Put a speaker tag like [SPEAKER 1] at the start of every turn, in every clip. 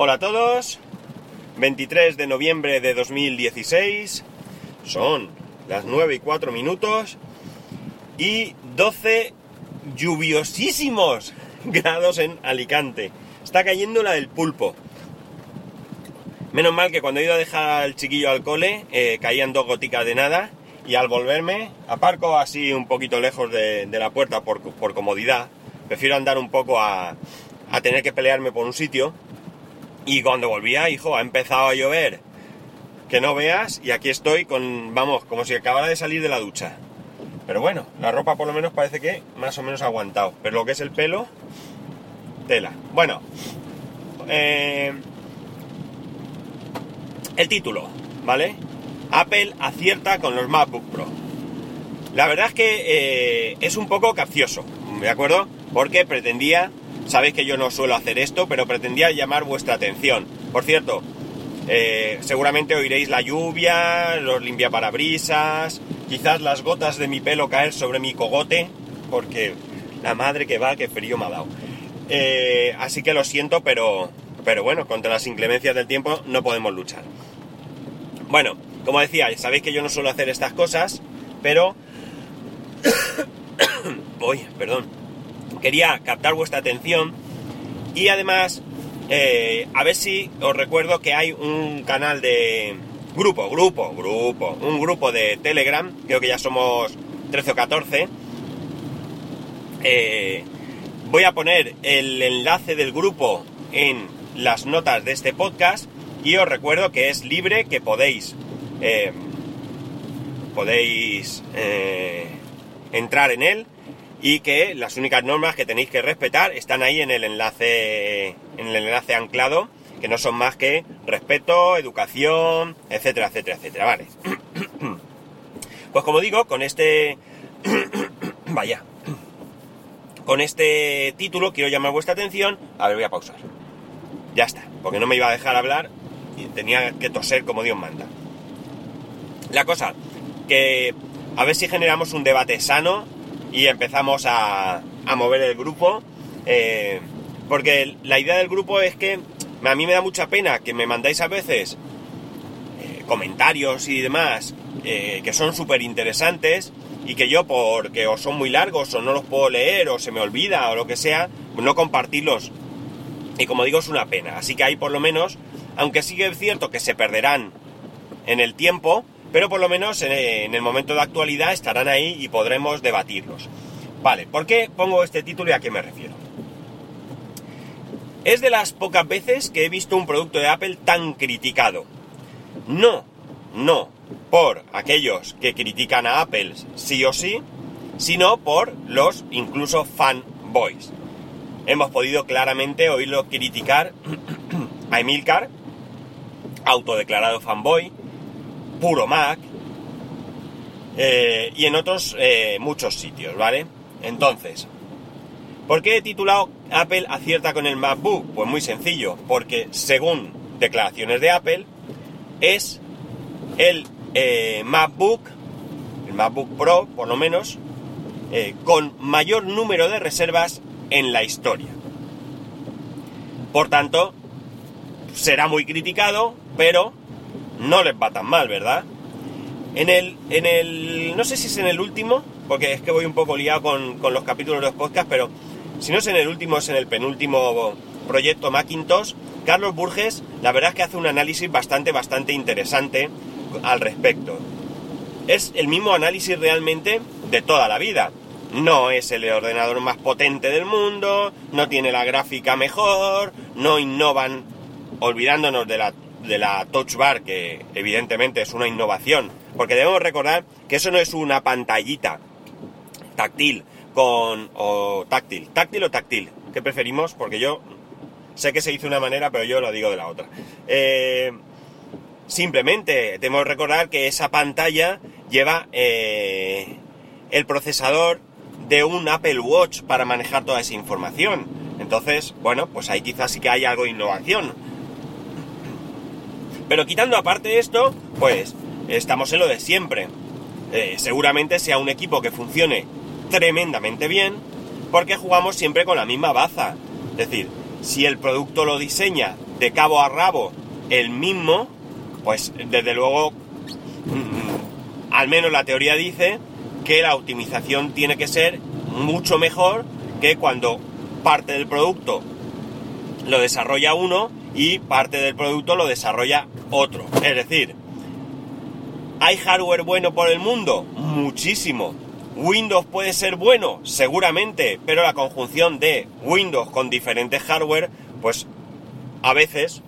[SPEAKER 1] Hola a todos, 23 de noviembre de 2016, son las 9 y 4 minutos y 12 lluviosísimos grados en Alicante. Está cayendo la del pulpo. Menos mal que cuando he ido a dejar al chiquillo al cole eh, caían dos goticas de nada y al volverme aparco así un poquito lejos de, la puerta por, comodidad. Prefiero andar un poco a tener que pelearme por un sitio y cuando volvía, hijo, ha empezado a llover. Que no veas, y aquí estoy con, vamos, como si acabara de salir de la ducha. Pero bueno, la ropa por lo menos parece que más o menos ha aguantado. Pero lo que es el pelo, tela. Bueno, eh, el título, ¿vale? Apple acierta con los MacBook Pro. La verdad es que eh, es un poco capcioso, ¿de acuerdo? Porque pretendía Sabéis que yo no suelo hacer esto, pero pretendía llamar vuestra atención. Por cierto, eh, seguramente oiréis la lluvia, los limpiaparabrisas, quizás las gotas de mi pelo caer sobre mi cogote, porque la madre que va, que frío me ha dado. Eh, así que lo siento, pero, pero bueno, contra las inclemencias del tiempo no podemos luchar. Bueno, como decía, sabéis que yo no suelo hacer estas cosas, pero... Uy, perdón quería captar vuestra atención y además eh, a ver si os recuerdo que hay un canal de grupo, grupo, grupo, un grupo de Telegram, creo que ya somos 13 o 14. Eh, voy a poner el enlace del grupo en las notas de este podcast y os recuerdo que es libre, que podéis eh, podéis entrar en él y que las únicas normas que tenéis que respetar están ahí en el enlace en el enlace anclado que no son más que respeto, educación, etcétera, etcétera, etcétera, vale. Pues como digo, con este vaya, con este título quiero llamar vuestra atención, a ver, voy a pausar. Ya está, porque no me iba a dejar hablar y tenía que toser como Dios manda. La cosa que a ver si generamos un debate sano y empezamos a, mover el grupo. Eh, porque la idea del grupo es que a mí me da mucha pena que me mandáis a veces eh, comentarios y demás eh, que son súper interesantes y que yo porque o son muy largos o no los puedo leer o se me olvida o lo que sea, no compartirlos. Y como digo, es una pena. Así que ahí por lo menos, aunque sí que es cierto que se perderán en el tiempo, pero por lo menos en el momento de actualidad estarán ahí y podremos debatirlos. Vale, ¿por qué pongo este título y a qué me refiero? Es de las pocas veces que he visto un producto de Apple tan criticado. No, no por aquellos que critican a Apple sí o sí, sino por los incluso fanboys. Hemos podido claramente oírlo criticar a Emilcar, autodeclarado fanboy, puro Mac, eh, y en otros eh, muchos sitios, ¿vale? Entonces, ¿por qué he titulado Apple acierta con el MacBook? Pues muy sencillo, porque según declaraciones de Apple, es el eh, MacBook, el MacBook Pro por lo menos, con mayor número de reservas en la historia. Por tanto, será muy criticado, pero no les va tan mal, ¿verdad? En el, en el, no sé si es en el último, porque es que voy un poco liado con, los capítulos de los podcasts, pero si no es en el último, es en el penúltimo proyecto Macintosh, Carlos Burges, la verdad es que hace un análisis bastante, bastante interesante al respecto. Es el mismo análisis realmente de toda la vida. No es el ordenador más potente del mundo, no tiene la gráfica mejor, no innovan, olvidándonos de la de la Touch Bar, que evidentemente es una innovación, porque debemos recordar que eso no es una pantallita táctil con o táctil, táctil o táctil, ¿qué preferimos? Porque yo sé que se hizo de una manera, pero yo lo digo de la otra. Eh, simplemente debemos recordar que esa pantalla lleva eh, el procesador de un Apple Watch para manejar toda esa información. Entonces, bueno, pues ahí quizás sí que hay algo de innovación pero quitando aparte esto, pues estamos en lo de siempre. Eh, seguramente sea un equipo que funcione tremendamente bien, porque jugamos siempre con la misma baza. Es decir, si el producto lo diseña de cabo a rabo el mismo, pues desde luego, mm, al menos la teoría dice que la optimización tiene que ser mucho mejor que cuando parte del producto lo desarrolla uno y parte del producto lo desarrolla otro. Es decir, ¿hay hardware bueno por el mundo? Muchísimo. Windows puede ser bueno, seguramente, pero la conjunción de Windows con diferentes hardware, pues a veces,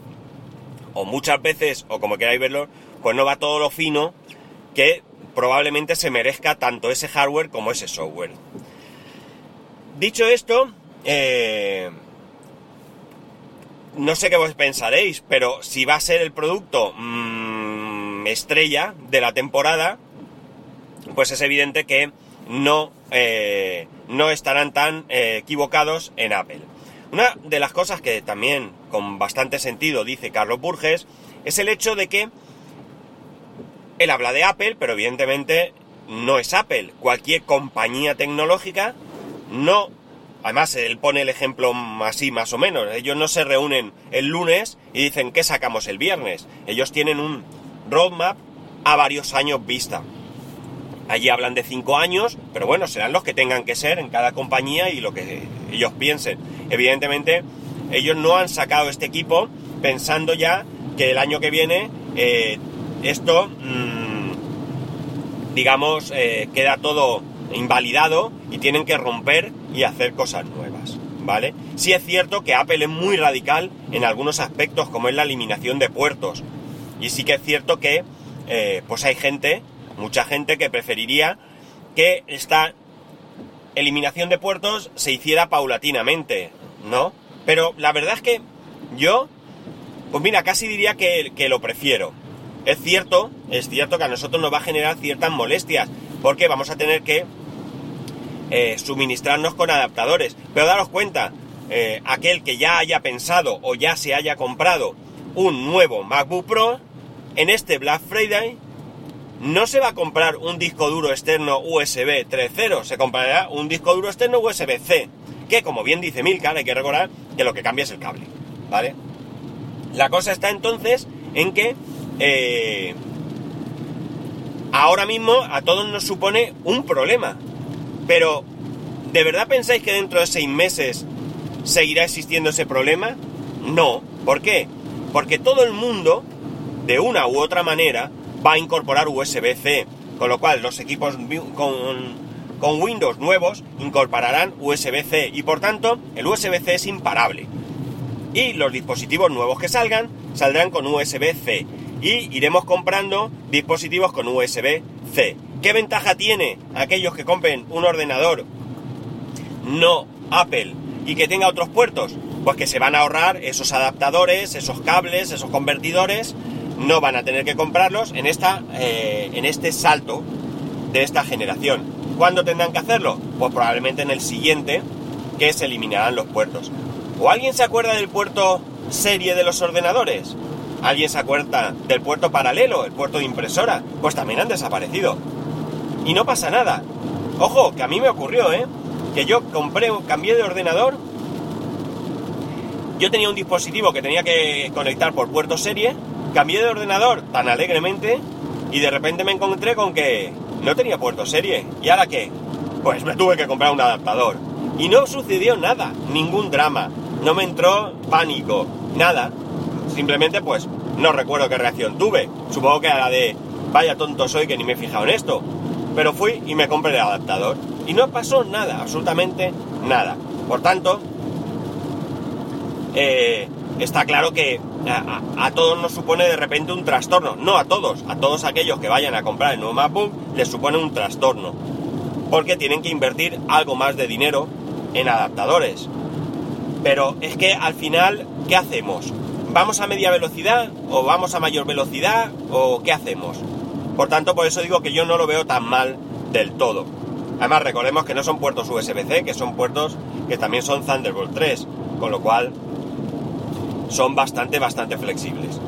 [SPEAKER 1] o muchas veces, o como queráis verlo, pues no va todo lo fino que probablemente se merezca tanto ese hardware como ese software. Dicho esto, eh, no sé qué vos pensaréis, pero si va a ser el producto mmm, estrella de la temporada, pues es evidente que no, eh, no estarán tan eh, equivocados en Apple. Una de las cosas que también con bastante sentido dice Carlos Burges es el hecho de que él habla de Apple, pero evidentemente no es Apple. Cualquier compañía tecnológica no... Además, él pone el ejemplo así, más o menos. Ellos no se reúnen el lunes y dicen que sacamos el viernes. Ellos tienen un roadmap a varios años vista. Allí hablan de cinco años, pero bueno, serán los que tengan que ser en cada compañía y lo que ellos piensen. Evidentemente, ellos no han sacado este equipo pensando ya que el año que viene eh, esto, mmm, digamos, eh, queda todo invalidado y tienen que romper y hacer cosas nuevas, ¿vale? Sí es cierto que Apple es muy radical en algunos aspectos, como es la eliminación de puertos. Y sí que es cierto que, eh, pues hay gente mucha gente que preferiría que esta eliminación de puertos se hiciera paulatinamente, ¿no? Pero la verdad es que yo, pues mira, casi diría que, que lo prefiero. Es cierto, es cierto que a nosotros nos va a generar ciertas molestias, porque vamos a tener que eh, suministrarnos con adaptadores. Pero daros cuenta, eh, aquel que ya haya pensado o ya se haya comprado un nuevo MacBook Pro, en este Black Friday no se va a comprar un disco duro externo USB 3.0, se comprará un disco duro externo USB-C, que como bien dice Milcar, hay que recordar que lo que cambia es el cable, ¿vale? La cosa está entonces en que eh, ahora mismo a todos nos supone un problema, pero ¿de verdad pensáis que dentro de seis meses seguirá existiendo ese problema? No, ¿por qué? Porque todo el mundo, de una u otra manera, va a incorporar USB-C, con lo cual los equipos con, Windows nuevos incorporarán USB-C y por tanto el USB-C es imparable. Y los dispositivos nuevos que salgan saldrán con USB-C y iremos comprando dispositivos con USB-C. ¿Qué ventaja tiene aquellos que compren un ordenador no Apple y que tenga otros puertos? Pues que se van a ahorrar esos adaptadores, esos cables, esos convertidores no van a tener que comprarlos en, esta, eh, en este salto de esta generación. ¿Cuándo tendrán que hacerlo? Pues probablemente en el siguiente, que se eliminarán los puertos. ¿O alguien se acuerda del puerto serie de los ordenadores? ¿Alguien se acuerda del puerto paralelo, el puerto de impresora? Pues también han desaparecido. Y no pasa nada. Ojo, que a mí me ocurrió, ¿eh? Que yo compré, cambié de ordenador. Yo tenía un dispositivo que tenía que conectar por puerto serie cambié de ordenador tan alegremente y de repente me encontré con que no tenía puerto serie. ¿Y ahora qué? Pues me tuve que comprar un adaptador. Y no sucedió nada, ningún drama. No me entró pánico, nada. Simplemente pues no recuerdo qué reacción tuve. Supongo que era la de vaya tonto soy que ni me he fijado en esto. Pero fui y me compré el adaptador. Y no pasó nada, absolutamente nada. Por tanto, eh, está claro que a, todos nos supone de repente un trastorno. No a todos, a todos aquellos que vayan a comprar el nuevo MacBook les supone un trastorno. Porque tienen que invertir algo más de dinero en adaptadores. Pero es que al final, ¿qué hacemos? ¿Vamos a media velocidad o vamos a mayor velocidad o qué hacemos? Por tanto, por eso digo que yo no lo veo tan mal del todo. Además, recordemos que no son puertos USB-C, que son puertos que también son Thunderbolt 3, con lo cual son bastante, bastante flexibles.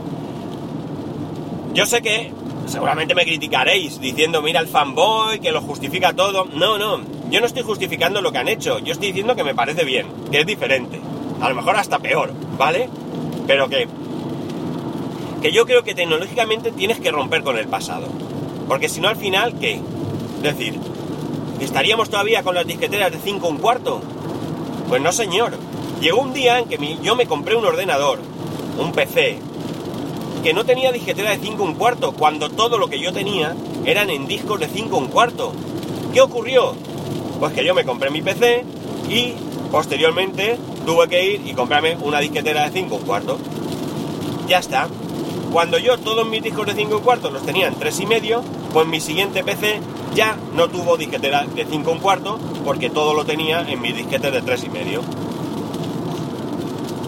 [SPEAKER 1] Yo sé que seguramente me criticaréis diciendo, mira el fanboy, que lo justifica todo. No, no, yo no estoy justificando lo que han hecho, yo estoy diciendo que me parece bien, que es diferente. A lo mejor hasta peor, ¿vale? Pero que, que yo creo que tecnológicamente tienes que romper con el pasado. Porque si no al final, ¿qué? Es decir, ¿estaríamos todavía con las disqueteras de 5 un cuarto? Pues no señor. Llegó un día en que yo me compré un ordenador, un PC, que no tenía disquetera de 5 un cuarto, cuando todo lo que yo tenía eran en discos de 5 un cuarto. ¿Qué ocurrió? Pues que yo me compré mi PC y posteriormente tuve que ir y comprarme una disquetera de 5 un cuarto. Ya está. Cuando yo todos mis discos de 5 un cuarto los tenía en 3 y medio, pues mi siguiente PC ya no tuvo disquetera de 5 un cuarto porque todo lo tenía en mis disquetes de 3 y medio.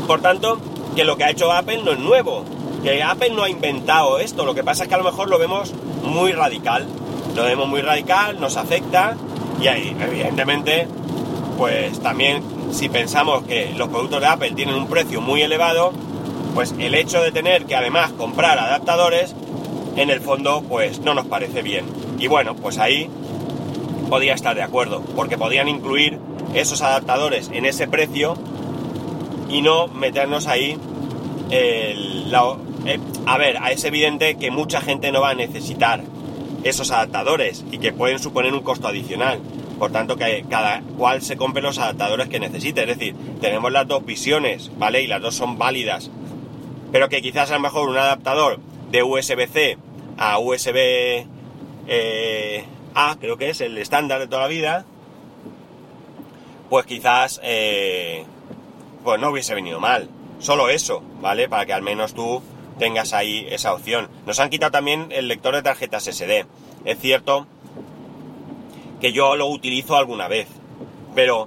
[SPEAKER 1] Por tanto, que lo que ha hecho Apple no es nuevo, que Apple no ha inventado esto, lo que pasa es que a lo mejor lo vemos muy radical, lo vemos muy radical, nos afecta y ahí, evidentemente, pues también si pensamos que los productos de Apple tienen un precio muy elevado, pues el hecho de tener que además comprar adaptadores, en el fondo, pues no nos parece bien. Y bueno, pues ahí podía estar de acuerdo, porque podían incluir esos adaptadores en ese precio y no meternos ahí la, eh, a ver, es evidente que mucha gente no va a necesitar esos adaptadores y que pueden suponer un costo adicional. Por tanto, que cada cual se compre los adaptadores que necesite. Es decir, tenemos las dos visiones, ¿vale? Y las dos son válidas. Pero que quizás a lo mejor un adaptador de USB-C a USB eh, creo que es el estándar de toda la vida, pues quizás eh, pues no hubiese venido mal. Solo eso, ¿vale? Para que al menos tú tengas ahí esa opción. Nos han quitado también el lector de tarjetas SD. Es cierto que yo lo utilizo alguna vez, pero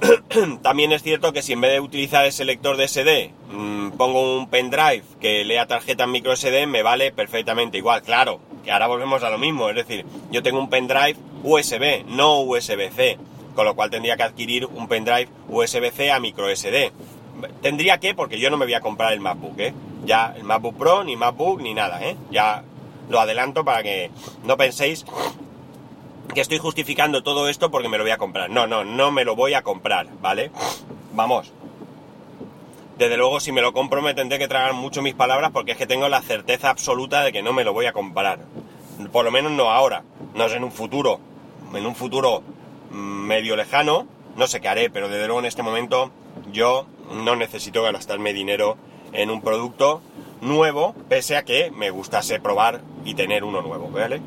[SPEAKER 1] también es cierto que si en vez de utilizar ese lector de SD mmm, pongo un pendrive que lea tarjetas micro SD, me vale perfectamente igual. Claro, que ahora volvemos a lo mismo, es decir, yo tengo un pendrive USB, no USB-C, con lo cual tendría que adquirir un pendrive USB-C a micro SD. Tendría que, porque yo no me voy a comprar el MacBook, ¿eh? Ya el MacBook Pro, ni MacBook, ni nada, ¿eh? Ya lo adelanto para que no penséis que estoy justificando todo esto porque me lo voy a comprar. No, no, no me lo voy a comprar, ¿vale? Vamos. Desde luego, si me lo compro me tendré que tragar mucho mis palabras porque es que tengo la certeza absoluta de que no me lo voy a comprar. Por lo menos no ahora, no sé en un futuro, en un futuro medio lejano, no sé qué haré, pero desde luego en este momento yo no necesito gastarme dinero en un producto nuevo, pese a que me gustase probar y tener uno nuevo, ¿vale?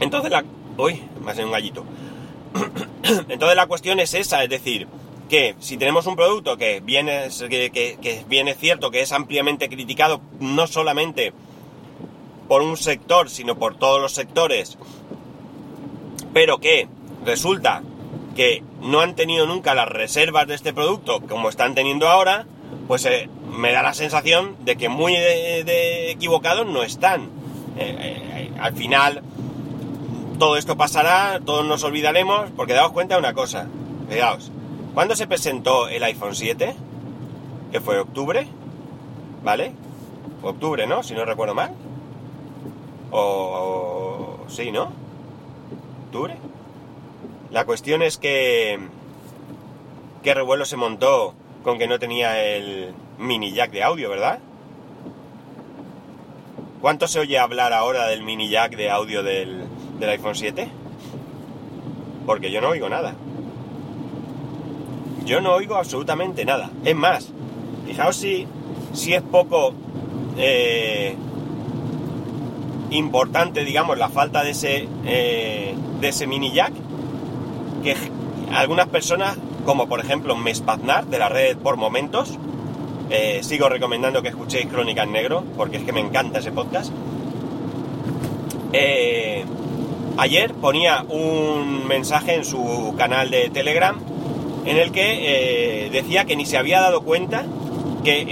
[SPEAKER 1] Entonces la... Uy, me ha un gallito. Entonces la cuestión es esa, es decir, que si tenemos un producto que viene, que, que, viene cierto, que es ampliamente criticado, no solamente por un sector, sino por todos los sectores, pero que resulta que no han tenido nunca las reservas de este producto como están teniendo ahora, pues eh, me da la sensación de que muy de equivocados no están. Eh, eh, al final, todo esto pasará, todos nos olvidaremos, porque daos cuenta de una cosa, veaos, ¿cuándo se presentó el iPhone 7? Que fue octubre, ¿vale? Octubre, ¿no? Si no recuerdo mal. O sí, ¿no? ¿Octubre? La cuestión es que... ¿Qué revuelo se montó con que no tenía el mini jack de audio, verdad? ¿Cuánto se oye hablar ahora del mini jack de audio del, del iPhone 7? Porque yo no oigo nada. Yo no oigo absolutamente nada. Es más, fijaos si, si es poco eh, importante, digamos, la falta de ese, eh, de ese mini jack, que algunas personas como por ejemplo Mespaznar de la red por momentos. Eh, sigo recomendando que escuchéis Crónicas Negro, porque es que me encanta ese podcast. Ayer ponía un mensaje en su canal de Telegram en el que eh, decía que ni se había dado cuenta que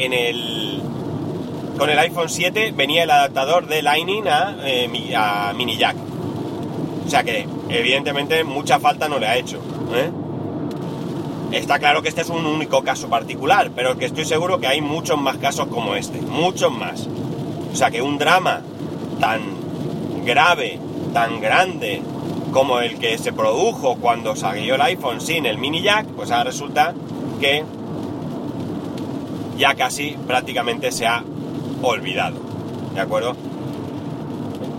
[SPEAKER 1] con el iPhone 7 venía el adaptador de Lightning a, a mini jack. O sea que evidentemente mucha falta no le ha hecho. ¿eh? Está claro que este es un único caso particular, pero que estoy seguro que hay muchos más casos como este, muchos más. O sea que un drama tan grave, tan grande como el que se produjo cuando salió el iPhone sin el mini jack, pues ahora resulta que ya casi prácticamente se ha olvidado. ¿De acuerdo?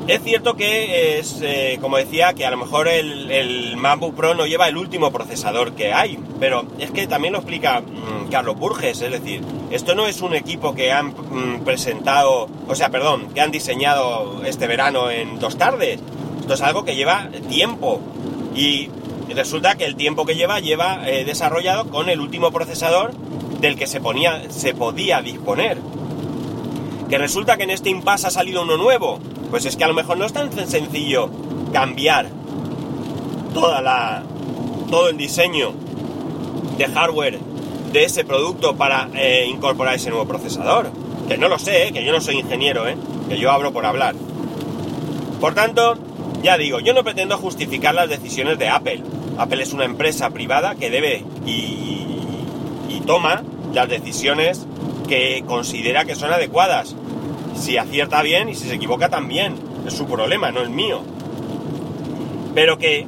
[SPEAKER 1] Es cierto que es, eh, como decía, que a lo mejor el, el, Pro no lleva el último procesador que hay, pero es que también lo explica mmm, Carlos Burges, es decir, esto no es un equipo que han mmm, presentado, o sea, perdón, que han diseñado este verano en dos tardes, esto es algo que lleva tiempo y resulta que el tiempo que lleva lleva eh, desarrollado con el último procesador del que se, ponía, se podía disponer. Que resulta que en este impasse ha salido uno nuevo, pues es que a lo mejor no es tan sencillo cambiar toda la, todo el diseño de hardware de ese producto para eh, incorporar ese nuevo procesador. Que no lo sé, ¿eh? que yo no soy ingeniero, que yo hablo por hablar. Por tanto, ya digo, yo no pretendo justificar las decisiones de Apple. Apple es una empresa privada que debe y, toma las decisiones que considera que son adecuadas. Si acierta bien y si se equivoca también. Es su problema, no el mío. Pero que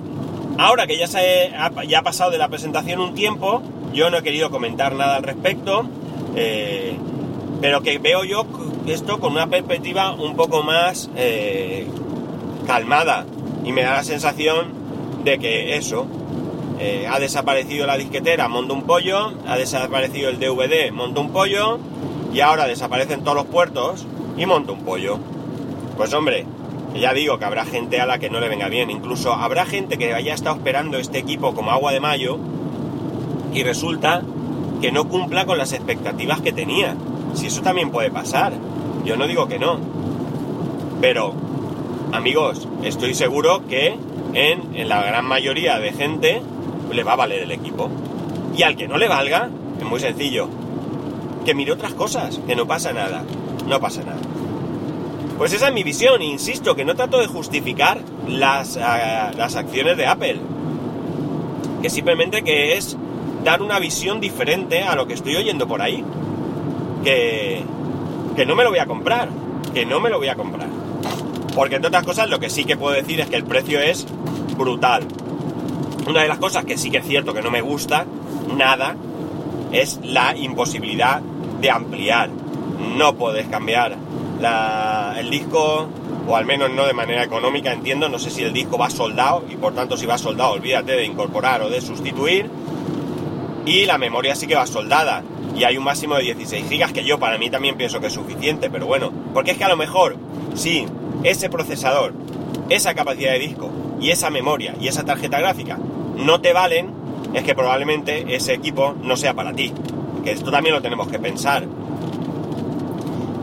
[SPEAKER 1] ahora que ya, se ha, ya ha pasado de la presentación un tiempo, yo no he querido comentar nada al respecto. Eh, pero que veo yo esto con una perspectiva un poco más eh, calmada. Y me da la sensación de que eso, eh, ha desaparecido la disquetera, monto un pollo, ha desaparecido el DVD, monto un pollo, y ahora desaparecen todos los puertos y monto un pollo. Pues hombre, ya digo que habrá gente a la que no le venga bien, incluso habrá gente que haya estado esperando este equipo como agua de mayo y resulta que no cumpla con las expectativas que tenía. Si eso también puede pasar, yo no digo que no. Pero, amigos, estoy seguro que en, en la gran mayoría de gente le va a valer el equipo. Y al que no le valga, es muy sencillo. Que mire otras cosas, que no pasa nada. No pasa nada. Pues esa es mi visión, insisto, que no trato de justificar las, uh, las acciones de Apple. Que simplemente que es dar una visión diferente a lo que estoy oyendo por ahí. Que, que no me lo voy a comprar. Que no me lo voy a comprar. Porque entre otras cosas lo que sí que puedo decir es que el precio es brutal. Una de las cosas que sí que es cierto que no me gusta, nada, es la imposibilidad de ampliar. No puedes cambiar el disco, o al menos no de manera económica, entiendo. No sé si el disco va soldado, y por tanto si va soldado, olvídate de incorporar o de sustituir. Y la memoria sí que va soldada. Y hay un máximo de 16 gigas que yo para mí también pienso que es suficiente, pero bueno, porque es que a lo mejor, si ese procesador, esa capacidad de disco y esa memoria y esa tarjeta gráfica no te valen, es que probablemente ese equipo no sea para ti. Que esto también lo tenemos que pensar.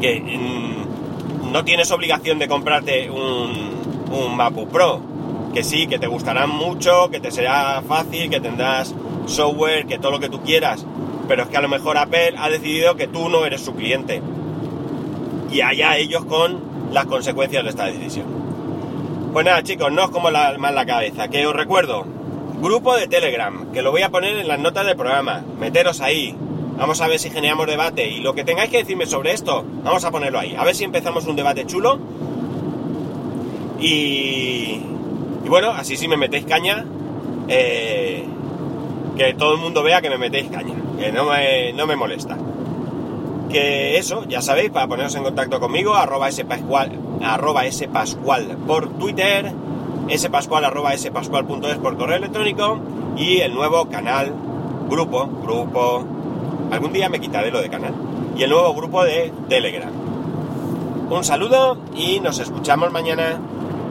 [SPEAKER 1] Que mmm, no tienes obligación de comprarte un, un MacBook Pro. Que sí, que te gustarán mucho, que te será fácil, que tendrás software, que todo lo que tú quieras. Pero es que a lo mejor Apple ha decidido que tú no eres su cliente. Y allá ellos con las consecuencias de esta decisión. Pues nada, chicos, no os como la, más la cabeza. Que os recuerdo, grupo de Telegram, que lo voy a poner en las notas del programa. Meteros ahí. Vamos a ver si generamos debate. Y lo que tengáis que decirme sobre esto, vamos a ponerlo ahí. A ver si empezamos un debate chulo. Y, y bueno, así si me metéis caña, eh, que todo el mundo vea que me metéis caña. Que no me, no me molesta. Eso, ya sabéis, para poneros en contacto conmigo, arroba spascual, arroba spascual por Twitter, spascual arroba por correo electrónico y el nuevo canal, grupo, grupo, algún día me quitaré lo de canal, y el nuevo grupo de Telegram. Un saludo y nos escuchamos mañana.